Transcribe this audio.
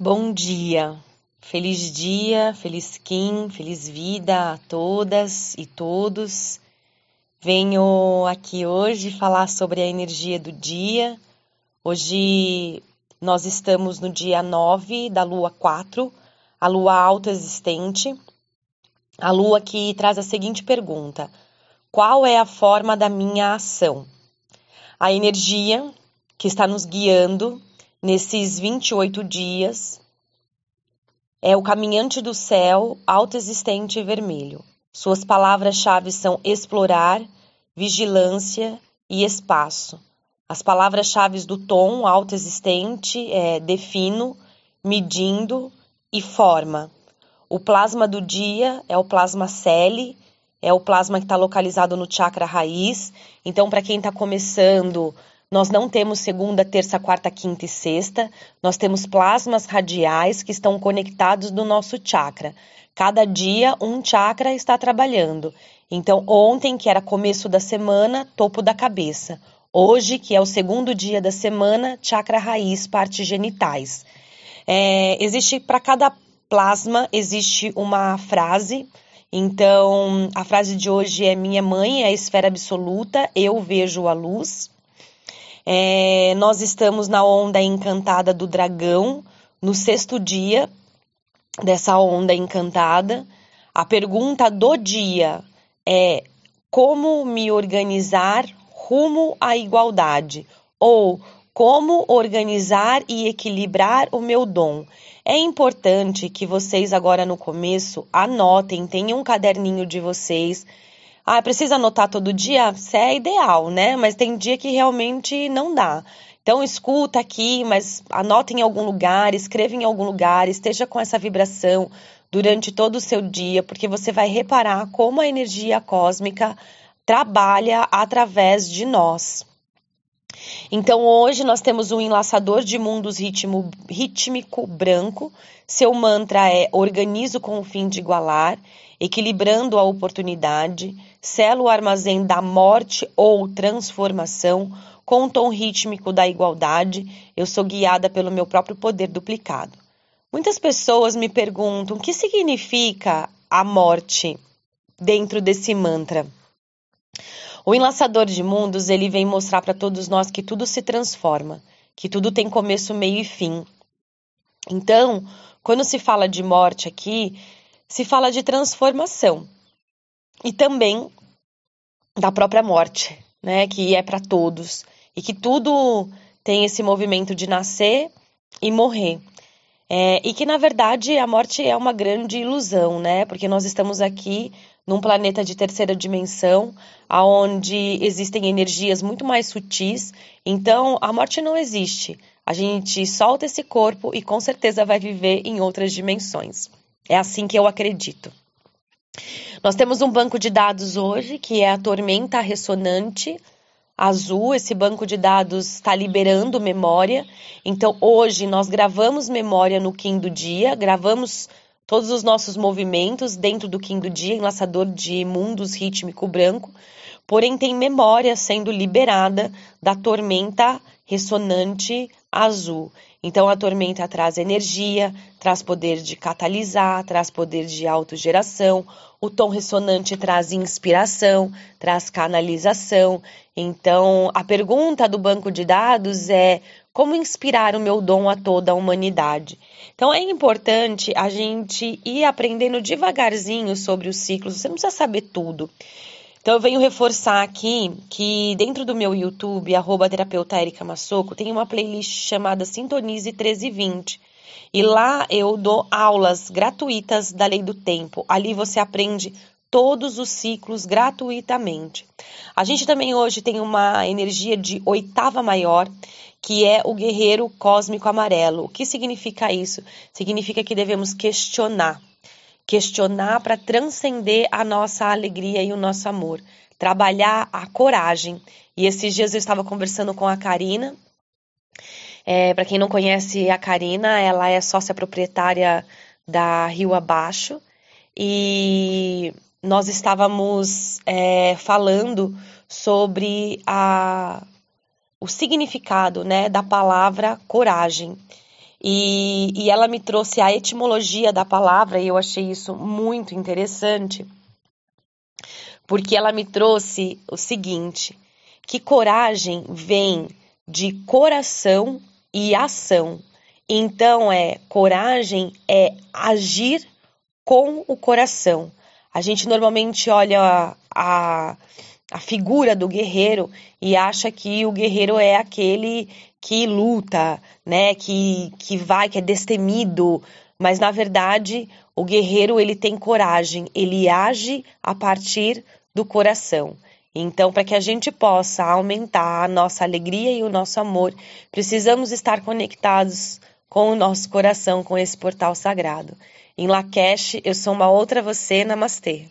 Bom dia, feliz dia, feliz Kim, feliz vida a todas e todos. Venho aqui hoje falar sobre a energia do dia. Hoje nós estamos no dia 9 da lua 4, a lua autoexistente. A lua que traz a seguinte pergunta: Qual é a forma da minha ação? A energia que está nos guiando nesses 28 dias é o caminhante do céu, autoexistente e vermelho. Suas palavras-chave são explorar, vigilância e espaço. As palavras-chave do tom autoexistente é defino, medindo e forma. O plasma do dia é o plasma celi, é o plasma que está localizado no chakra raiz. Então, para quem está começando, nós não temos segunda, terça, quarta, quinta e sexta. Nós temos plasmas radiais que estão conectados no nosso chakra. Cada dia um chakra está trabalhando. Então, ontem, que era começo da semana, topo da cabeça. Hoje, que é o segundo dia da semana, chakra raiz, partes genitais. É, existe para cada plasma existe uma frase. Então, a frase de hoje é: Minha mãe é a esfera absoluta, eu vejo a luz. É, nós estamos na onda encantada do dragão, no sexto dia dessa onda encantada. A pergunta do dia é: como me organizar rumo à igualdade? Ou como organizar e equilibrar o meu dom? É importante que vocês, agora no começo, anotem, tenham um caderninho de vocês ah, precisa anotar todo dia? Isso é ideal, né? Mas tem dia que realmente não dá. Então escuta aqui, mas anota em algum lugar, escreva em algum lugar, esteja com essa vibração durante todo o seu dia, porque você vai reparar como a energia cósmica trabalha através de nós. Então hoje nós temos um enlaçador de mundos ritmo, rítmico branco. Seu mantra é organizo com o fim de igualar equilibrando a oportunidade, selo o armazém da morte ou transformação, com o tom rítmico da igualdade, eu sou guiada pelo meu próprio poder duplicado. Muitas pessoas me perguntam o que significa a morte dentro desse mantra. O enlaçador de mundos, ele vem mostrar para todos nós que tudo se transforma, que tudo tem começo, meio e fim. Então, quando se fala de morte aqui, se fala de transformação e também da própria morte, né, que é para todos e que tudo tem esse movimento de nascer e morrer. É, e que na verdade a morte é uma grande ilusão, né? Porque nós estamos aqui num planeta de terceira dimensão, aonde existem energias muito mais sutis. Então a morte não existe. A gente solta esse corpo e com certeza vai viver em outras dimensões. É assim que eu acredito. Nós temos um banco de dados hoje que é a tormenta ressonante azul. Esse banco de dados está liberando memória. Então, hoje nós gravamos memória no Kim do dia, gravamos todos os nossos movimentos dentro do do dia, enlaçador de mundos rítmico branco. Porém, tem memória sendo liberada da tormenta ressonante azul. Então, a tormenta traz energia, traz poder de catalisar, traz poder de autogeração. O tom ressonante traz inspiração, traz canalização. Então, a pergunta do banco de dados é: como inspirar o meu dom a toda a humanidade? Então, é importante a gente ir aprendendo devagarzinho sobre os ciclos. Você não precisa saber tudo. Então eu venho reforçar aqui que dentro do meu YouTube, arroba terapeuta Erika Massoco, tem uma playlist chamada Sintonize 1320. E lá eu dou aulas gratuitas da lei do tempo. Ali você aprende todos os ciclos gratuitamente. A gente também hoje tem uma energia de oitava maior, que é o guerreiro cósmico amarelo. O que significa isso? Significa que devemos questionar questionar para transcender a nossa alegria e o nosso amor, trabalhar a coragem. E esses dias eu estava conversando com a Karina. É, para quem não conhece a Karina, ela é sócia proprietária da Rio Abaixo e nós estávamos é, falando sobre a, o significado né, da palavra coragem. E, e ela me trouxe a etimologia da palavra e eu achei isso muito interessante, porque ela me trouxe o seguinte: que coragem vem de coração e ação. Então é coragem é agir com o coração. A gente normalmente olha a, a, a figura do guerreiro e acha que o guerreiro é aquele que luta, né, que, que vai, que é destemido, mas na verdade o guerreiro ele tem coragem, ele age a partir do coração. Então, para que a gente possa aumentar a nossa alegria e o nosso amor, precisamos estar conectados com o nosso coração, com esse portal sagrado. Em Lakesh, eu sou uma outra você, Namastê.